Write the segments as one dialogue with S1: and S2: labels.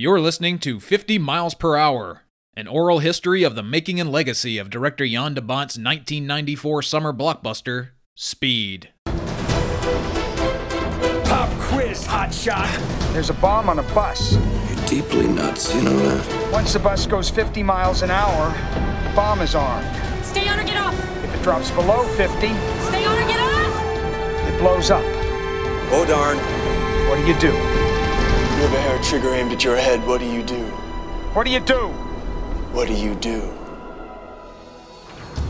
S1: You're listening to 50 Miles Per Hour, an oral history of the making and legacy of director Jan de Bont's 1994 summer blockbuster, Speed.
S2: Pop quiz, hotshot.
S3: There's a bomb on a bus.
S4: You're deeply nuts, you know that?
S3: Once the bus goes 50 miles an hour, the bomb is armed.
S5: Stay on or get off!
S3: If it drops below 50,
S5: Stay on or get off!
S3: it blows up.
S4: Oh, darn.
S3: What do you do?
S6: You have a hair trigger aimed at your head. What do you do?
S3: What do you do?
S6: What do you do?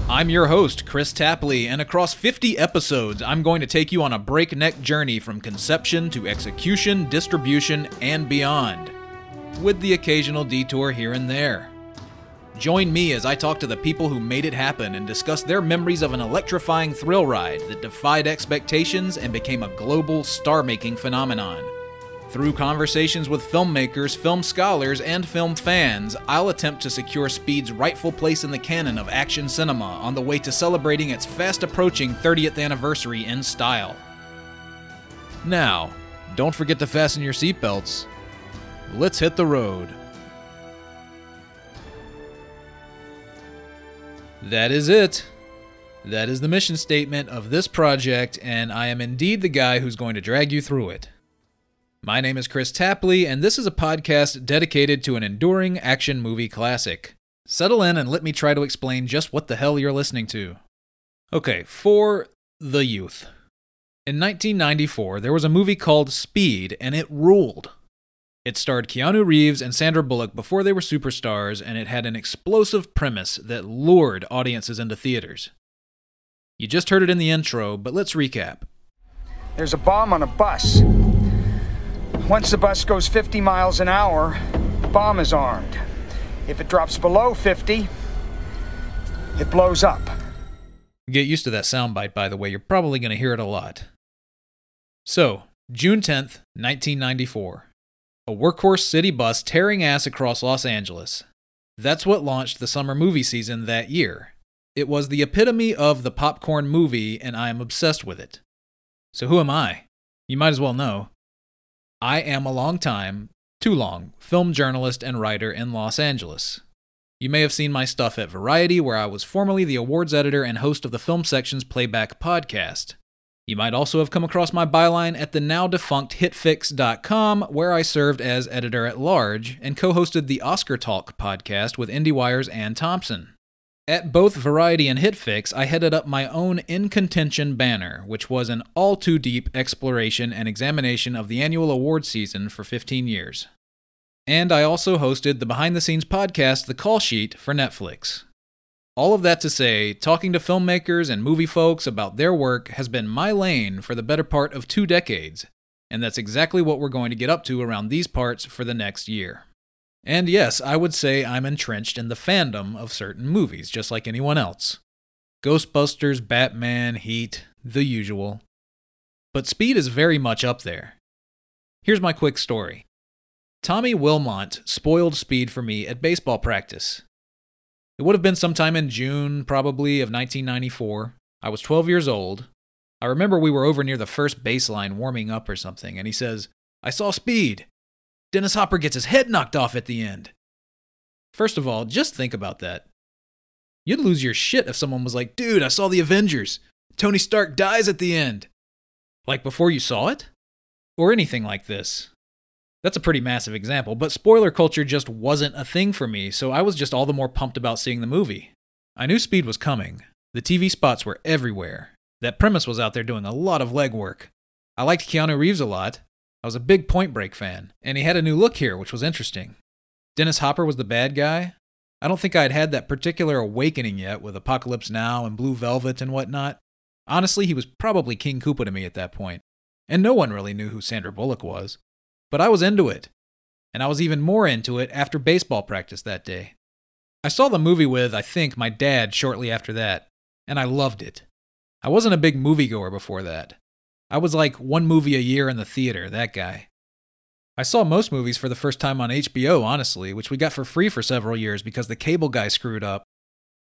S1: I'm your host, Kris Tapley, and across 50 episodes, I'm going to take you on a breakneck journey from conception to execution, distribution, and beyond, with the occasional detour here and there. Join me as I talk to the people who made it happen and discuss their memories of an electrifying thrill ride that defied expectations and became a global star making phenomenon. Through conversations with filmmakers, film scholars, and film fans, I'll attempt to secure Speed's rightful place in the canon of action cinema on the way to celebrating its fast approaching 30th anniversary in style. Now, don't forget to fasten your seatbelts. Let's hit the road. That is it. That is the mission statement of this project, and I am indeed the guy who's going to drag you through it. My name is Kris Tapley, and this is a podcast dedicated to an enduring action movie classic. Settle in and let me try to explain just what the hell you're listening to. Okay, for the youth. In 1994, there was a movie called Speed, and it ruled. It starred Keanu Reeves and Sandra Bullock before they were superstars, and it had an explosive premise that lured audiences into theaters. You just heard it in the intro, but let's recap.
S3: There's a bomb on a bus. Once the bus goes 50 miles an hour, the bomb is armed. If it drops below 50, it blows up.
S1: Get used to that soundbite, by the way, you're probably going to hear it a lot. So, June 10th, 1994. A workhorse city bus tearing ass across Los Angeles. That's what launched the summer movie season that year. It was the epitome of the popcorn movie, and I am obsessed with it. So, who am I? You might as well know. I am a long time, too long, film journalist and writer in Los Angeles. You may have seen my stuff at Variety, where I was formerly the awards editor and host of the film section's playback podcast. You might also have come across my byline at the now defunct hitfix.com, where I served as editor at large and co hosted the Oscar Talk podcast with IndieWire's Anne Thompson. At both Variety and HitFix, I headed up my own In Contention banner, which was an all too deep exploration and examination of the annual award season for 15 years. And I also hosted the behind the scenes podcast, The Call Sheet, for Netflix. All of that to say, talking to filmmakers and movie folks about their work has been my lane for the better part of two decades, and that's exactly what we're going to get up to around these parts for the next year. And yes, I would say I'm entrenched in the fandom of certain movies, just like anyone else Ghostbusters, Batman, Heat, the usual. But Speed is very much up there. Here's my quick story Tommy Wilmont spoiled Speed for me at baseball practice. It would have been sometime in June, probably, of 1994. I was 12 years old. I remember we were over near the first baseline warming up or something, and he says, I saw Speed. Dennis Hopper gets his head knocked off at the end. First of all, just think about that. You'd lose your shit if someone was like, dude, I saw the Avengers. Tony Stark dies at the end. Like before you saw it? Or anything like this. That's a pretty massive example, but spoiler culture just wasn't a thing for me, so I was just all the more pumped about seeing the movie. I knew Speed was coming. The TV spots were everywhere. That premise was out there doing a lot of legwork. I liked Keanu Reeves a lot. I was a big Point Break fan, and he had a new look here, which was interesting. Dennis Hopper was the bad guy. I don't think I'd had that particular awakening yet with Apocalypse Now and Blue Velvet and whatnot. Honestly, he was probably King Koopa to me at that point, and no one really knew who Sandra Bullock was. But I was into it, and I was even more into it after baseball practice that day. I saw the movie with, I think, my dad shortly after that, and I loved it. I wasn't a big moviegoer before that. I was like one movie a year in the theater, that guy. I saw most movies for the first time on HBO, honestly, which we got for free for several years because the cable guy screwed up.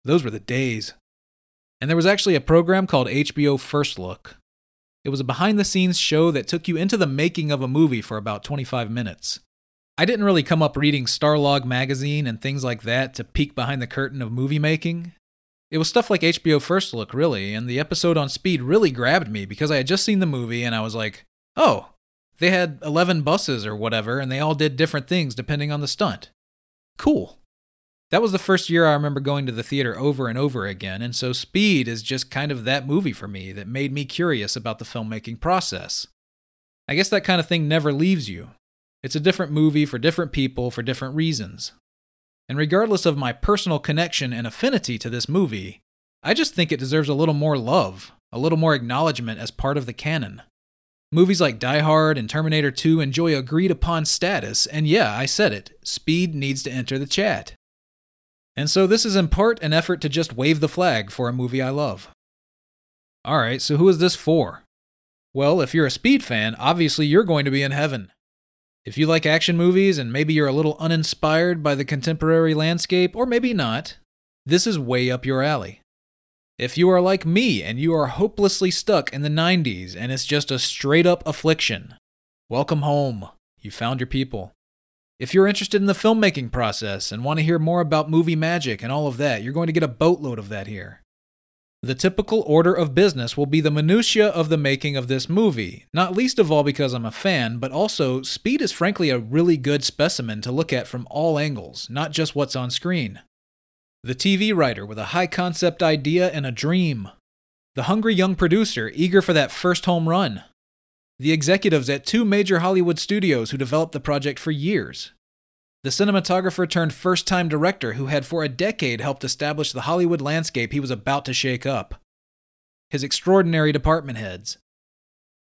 S1: Those were the days. And there was actually a program called HBO First Look. It was a behind the scenes show that took you into the making of a movie for about 25 minutes. I didn't really come up reading Starlog magazine and things like that to peek behind the curtain of movie making. It was stuff like HBO First Look, really, and the episode on Speed really grabbed me because I had just seen the movie and I was like, oh, they had 11 buses or whatever, and they all did different things depending on the stunt. Cool. That was the first year I remember going to the theater over and over again, and so Speed is just kind of that movie for me that made me curious about the filmmaking process. I guess that kind of thing never leaves you. It's a different movie for different people for different reasons. And regardless of my personal connection and affinity to this movie, I just think it deserves a little more love, a little more acknowledgement as part of the canon. Movies like Die Hard and Terminator 2 enjoy agreed upon status, and yeah, I said it, Speed needs to enter the chat. And so this is in part an effort to just wave the flag for a movie I love. Alright, so who is this for? Well, if you're a Speed fan, obviously you're going to be in heaven. If you like action movies and maybe you're a little uninspired by the contemporary landscape, or maybe not, this is way up your alley. If you are like me and you are hopelessly stuck in the 90s and it's just a straight up affliction, welcome home. You found your people. If you're interested in the filmmaking process and want to hear more about movie magic and all of that, you're going to get a boatload of that here. The typical order of business will be the minutiae of the making of this movie, not least of all because I'm a fan, but also Speed is frankly a really good specimen to look at from all angles, not just what's on screen. The TV writer with a high concept idea and a dream. The hungry young producer eager for that first home run the executives at two major Hollywood studios who developed the project for years, the cinematographer turned first time director who had for a decade helped establish the Hollywood landscape he was about to shake up, his extraordinary department heads,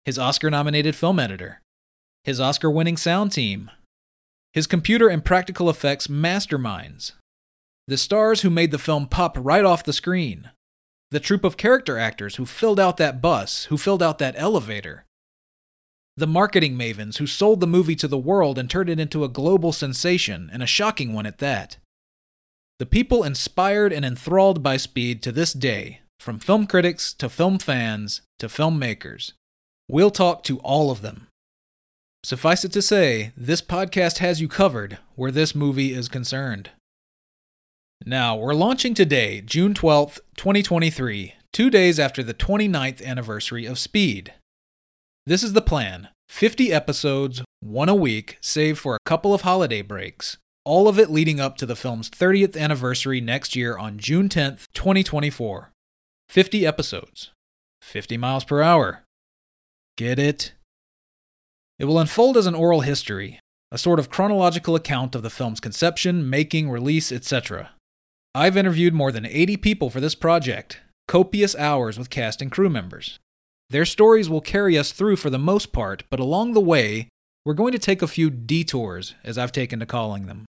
S1: his Oscar nominated film editor, his Oscar winning sound team, his computer and practical effects masterminds, the stars who made the film pop right off the screen, the troupe of character actors who filled out that bus, who filled out that elevator, the marketing mavens who sold the movie to the world and turned it into a global sensation, and a shocking one at that. The people inspired and enthralled by Speed to this day, from film critics to film fans to filmmakers. We'll talk to all of them. Suffice it to say, this podcast has you covered where this movie is concerned. Now, we're launching today, June 12th, 2023, two days after the 29th anniversary of Speed. This is the plan 50 episodes, one a week, save for a couple of holiday breaks. All of it leading up to the film's 30th anniversary next year on June 10th, 2024. 50 episodes. 50 miles per hour. Get it? It will unfold as an oral history, a sort of chronological account of the film's conception, making, release, etc. I've interviewed more than 80 people for this project, copious hours with cast and crew members. Their stories will carry us through for the most part, but along the way, we're going to take a few detours, as I've taken to calling them.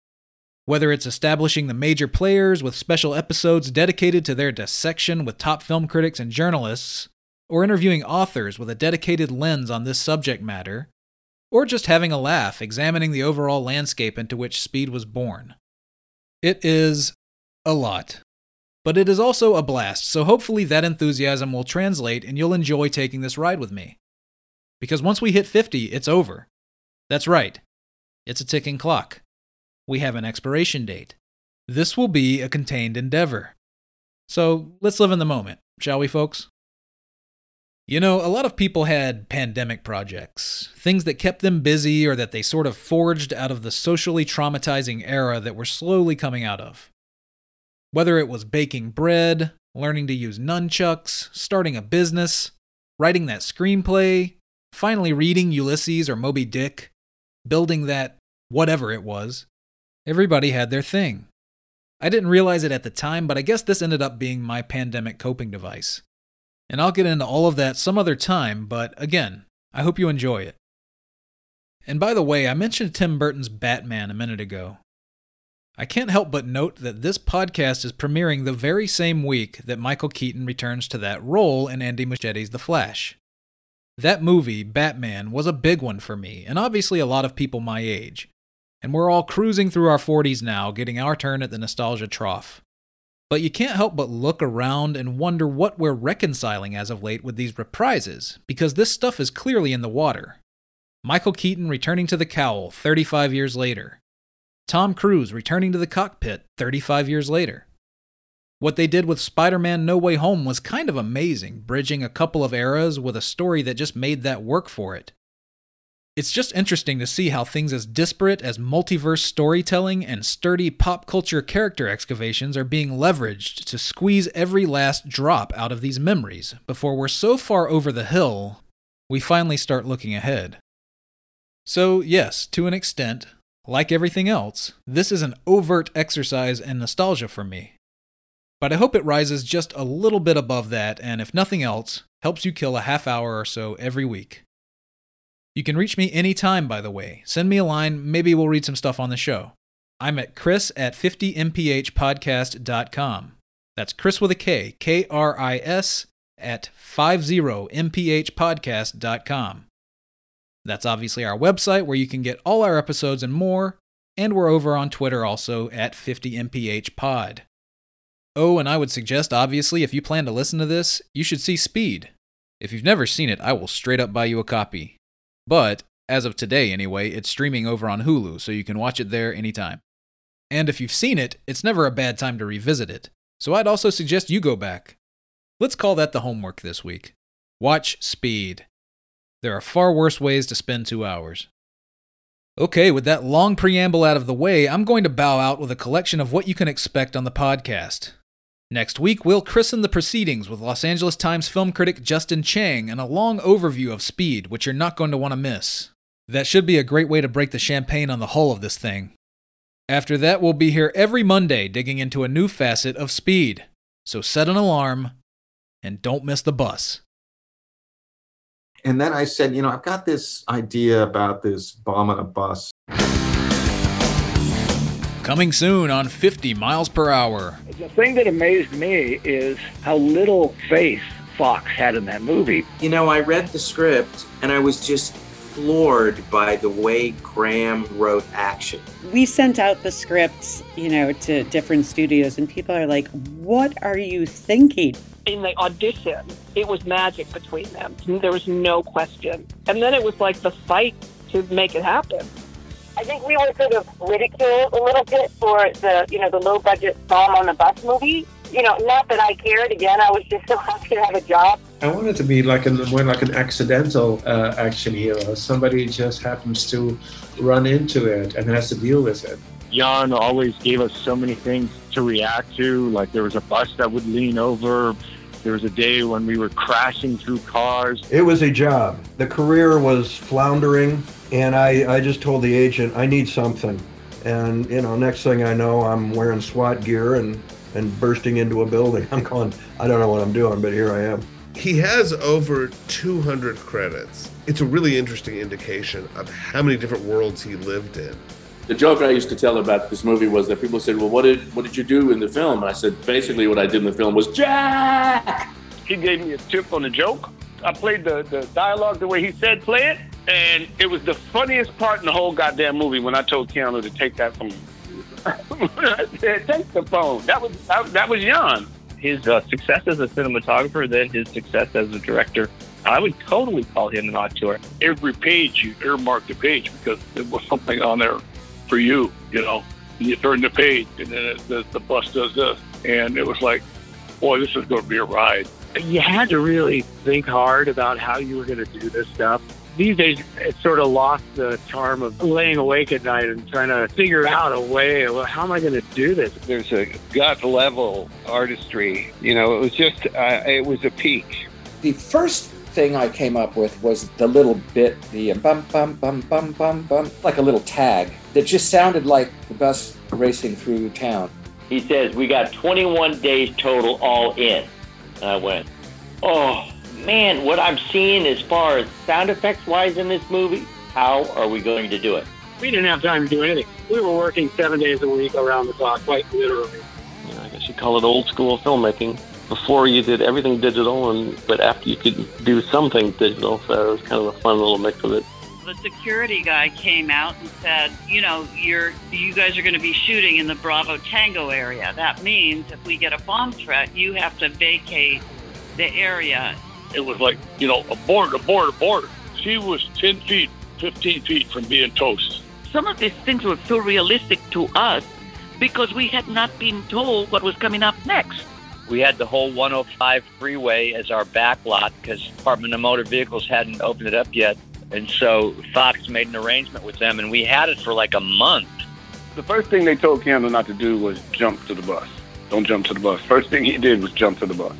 S1: Whether it's establishing the major players with special episodes dedicated to their dissection with top film critics and journalists, or interviewing authors with a dedicated lens on this subject matter, or just having a laugh examining the overall landscape into which Speed was born. It is a lot but it is also a blast, so hopefully that enthusiasm will translate and you'll enjoy taking this ride with me. Because once we hit 50, it's over. That's right, it's a ticking clock. We have an expiration date. This will be a contained endeavor. So let's live in the moment, shall we, folks? You know, a lot of people had pandemic projects, things that kept them busy or that they sort of forged out of the socially traumatizing era that we're slowly coming out of. Whether it was baking bread, learning to use nunchucks, starting a business, writing that screenplay, finally reading Ulysses or Moby Dick, building that whatever it was, everybody had their thing. I didn't realize it at the time, but I guess this ended up being my pandemic coping device. And I'll get into all of that some other time, but again, I hope you enjoy it. And by the way, I mentioned Tim Burton's Batman a minute ago. I can't help but note that this podcast is premiering the very same week that Michael Keaton returns to that role in Andy Muschietti's The Flash. That movie, Batman, was a big one for me, and obviously a lot of people my age. And we're all cruising through our 40s now, getting our turn at the nostalgia trough. But you can't help but look around and wonder what we're reconciling as of late with these reprises, because this stuff is clearly in the water. Michael Keaton returning to the cowl 35 years later. Tom Cruise returning to the cockpit 35 years later. What they did with Spider Man No Way Home was kind of amazing, bridging a couple of eras with a story that just made that work for it. It's just interesting to see how things as disparate as multiverse storytelling and sturdy pop culture character excavations are being leveraged to squeeze every last drop out of these memories before we're so far over the hill, we finally start looking ahead. So, yes, to an extent, like everything else, this is an overt exercise in nostalgia for me. But I hope it rises just a little bit above that, and if nothing else, helps you kill a half hour or so every week. You can reach me anytime, by the way. Send me a line, maybe we'll read some stuff on the show. I'm at kris at 50mphpodcast.com. That's Kris with a K, K R I S, at 50mphpodcast.com. That's obviously our website where you can get all our episodes and more, and we're over on Twitter also at 50mphpod. Oh, and I would suggest, obviously, if you plan to listen to this, you should see Speed. If you've never seen it, I will straight up buy you a copy. But, as of today anyway, it's streaming over on Hulu, so you can watch it there anytime. And if you've seen it, it's never a bad time to revisit it, so I'd also suggest you go back. Let's call that the homework this week. Watch Speed. There are far worse ways to spend two hours. Okay, with that long preamble out of the way, I'm going to bow out with a collection of what you can expect on the podcast. Next week, we'll christen the proceedings with Los Angeles Times film critic Justin Chang and a long overview of Speed, which you're not going to want to miss. That should be a great way to break the champagne on the hull of this thing. After that, we'll be here every Monday digging into a new facet of Speed. So set an alarm and don't miss the bus.
S7: And then I said, you know, I've got this idea about this bomb on a bus.
S1: Coming soon on 50 miles per hour.
S2: The thing that amazed me is how little faith Fox had in that movie.
S8: You know, I read the script and I was just floored by the way Graham wrote action.
S9: We sent out the scripts, you know, to different studios, and people are like, What are you thinking?
S10: In the audition, it was magic between them. There was no question. And then it was like the fight to make it happen.
S11: I think we were sort of ridiculed a little bit for the, you know, the low budget bomb on the bus movie. You know, not that I cared. Again, I was just so happy to have a job.
S12: I wanted to be like a more like an accidental uh, action hero. Somebody just happens to run into it and has to deal with it.
S13: Jan always gave us so many things to react to. Like there was a bus that would lean over. There was a day when we were crashing through cars.
S14: It was a job. The career was floundering and I, I just told the agent, I need something. And, you know, next thing I know, I'm wearing SWAT gear and, and bursting into a building. I'm going, I don't know what I'm doing, but here I am.
S15: He has over 200 credits. It's a really interesting indication of how many different worlds he lived in.
S16: The joke I used to tell about this movie was that people said, "Well, what did what did you do in the film?" And I said, "Basically, what I did in the film was Jack."
S13: He gave me a tip on the joke. I played the, the dialogue the way he said play it, and it was the funniest part in the whole goddamn movie when I told Keanu to take that phone. I said, take the phone. That was that, that was Jan.
S17: His uh, success as a cinematographer, then his success as a director, I would totally call him an auteur.
S13: Every page you earmarked a page because there was something on there for you. You know, and you turn the page, and then it, the, the bus does this, and it was like, boy, this is going to be a ride.
S17: You had to really think hard about how you were going to do this stuff these days it sort of lost the charm of laying awake at night and trying to figure out a way well, how am i going to do this
S18: there's a gut level artistry you know it was just uh, it was a peak
S8: the first thing i came up with was the little bit the um, bum bum bum bum bum bum like a little tag that just sounded like the bus racing through town
S19: he says we got 21 days total all in and i went oh man, what I'm seeing as far as sound effects wise in this movie, how are we going to do it?
S17: We didn't have time to do anything. We were working seven days a week around the clock, quite literally.
S20: Yeah, I guess you call it old school filmmaking. Before you did everything digital, and but after you could do something digital, so it was kind of a fun little mix of it
S21: the security guy came out and said, you know, you're you guys are going to be shooting in the Bravo Tango area. That means if we get a bomb threat, you have to vacate the area
S13: it was like, you know, abort, abort, abort. She was 10 feet
S22: 15 feet from being toast.
S23: Some of these things were so realistic to us because we had not been told what was coming up next.
S21: We had the whole 105 freeway as our back lot because Department of Motor Vehicles hadn't opened it up yet. And so Fox made an arrangement with them, and we had it for like a month.
S22: The first thing they told Keanu not to do was jump to the bus. Don't jump to the bus. First thing he did was jump to the bus.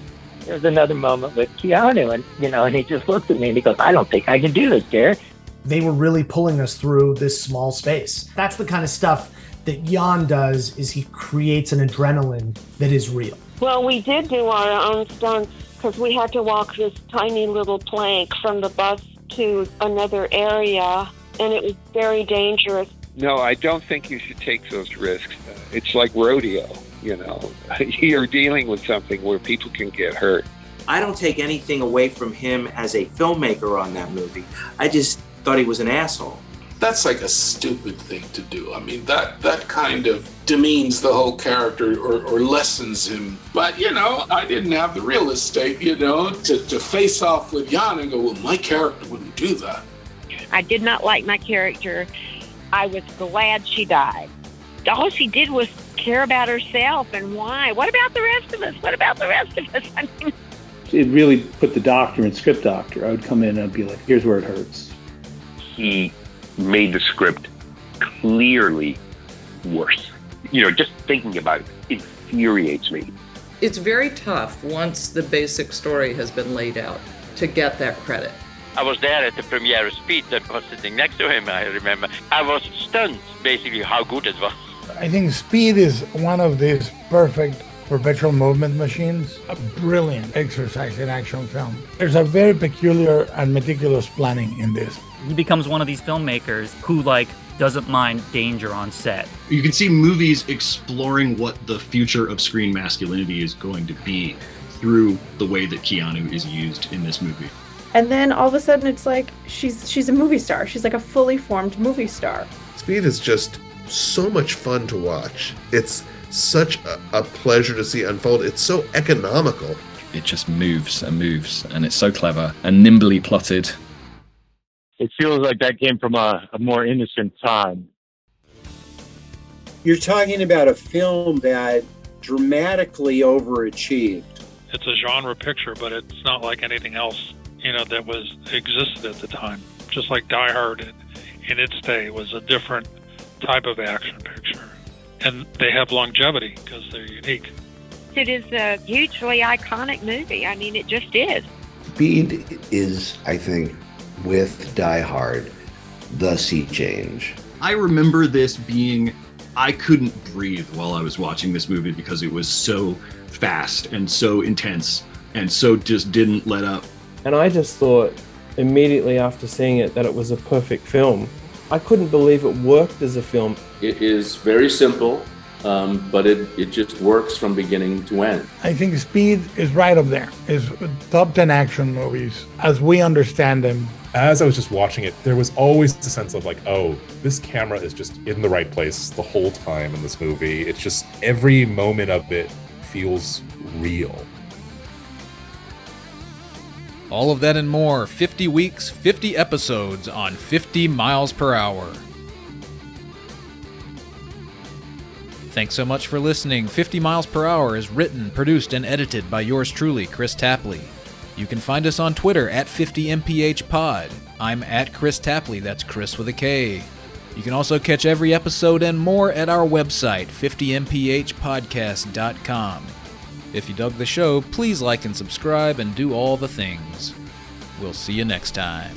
S24: There was another moment with Keanu, and you know, and he just looks at me and he goes, "I don't think I can do this, Derek."
S25: They were really pulling us through this small space. That's the kind of stuff that Jan does. Is he creates an adrenaline that is real.
S26: Well, we did do our own stunts because we had to walk this tiny little plank from the bus to another area, and it was very dangerous.
S18: No, I don't think you should take those risks. It's like rodeo, you know. You're dealing with something where people can get hurt.
S27: I don't take anything away from him as a filmmaker on that movie. I just thought he was an asshole.
S28: That's like a stupid thing to do. I mean, that that kind of demeans the whole character or, or lessens him. But you know, I didn't have the real estate, you know, to, to face off with Jan and go, well, my character wouldn't do that.
S10: I did not like my character. I was glad she died. All she did was care about herself and why. What about the rest of us? What about the rest of us? I mean,
S29: It really put the doctor in script doctor. I would come in and I'd be like, here's where it hurts.
S8: he made the script clearly worse. You know, just thinking about it infuriates me.
S30: It's very tough once the basic story has been laid out to get that credit.
S19: I was there at the premiere of Speed and was sitting next to him, I remember. I was stunned, basically, how good it was.
S31: I think Speed is one of these perfect perpetual movement machines. A brilliant exercise in action film. There's a very peculiar and meticulous planning in this.
S32: He becomes one of these filmmakers who like doesn't mind danger on set.
S33: You can see movies exploring what the future of screen masculinity is going to be through the way that Keanu is used in this movie.
S9: And then all of a sudden it's like she's she's a movie star. She's like a fully formed movie star.
S15: Speed is just so much fun to watch. It's such a, a pleasure to see unfold. It's so economical.
S20: It just moves and moves, and it's so clever and nimbly plotted.
S17: It feels like that came from a, a more innocent time.
S34: You're talking about a film that dramatically overachieved.
S35: It's a genre picture, but it's not like anything else, you know, that was existed at the time. Just like Die Hard in, in its day was a different type of action picture. And they have longevity because they're unique.
S10: it is a hugely iconic movie. I mean, it just is.
S36: Speed is, I think, with Die Hard, the sea change.
S33: I remember this being, I couldn't breathe while I was watching this movie because it was so fast and so intense and so just didn't let up.
S13: And I just thought immediately after seeing it that it was a perfect film. I couldn't believe it worked as a film.
S16: It is very simple, um, but it, it just works from beginning to end.
S31: I think Speed is right up there. Is top 10 action movies as we understand them.
S37: As I was just watching it, there was always the sense of like, oh, this camera is just in the right place the whole time in this movie. It's just every moment of it feels real.
S1: All of that and more 50 weeks, 50 episodes on 50 miles per hour. Thanks so much for listening. 50 Miles Per Hour is written, produced, and edited by yours truly, Kris Tapley. You can find us on Twitter at 50mphpod. I'm at Kris Tapley, that's Kris with a K. You can also catch every episode and more at our website, 50mphpodcast.com. If you dug the show, please like and subscribe and do all the things. We'll see you next time.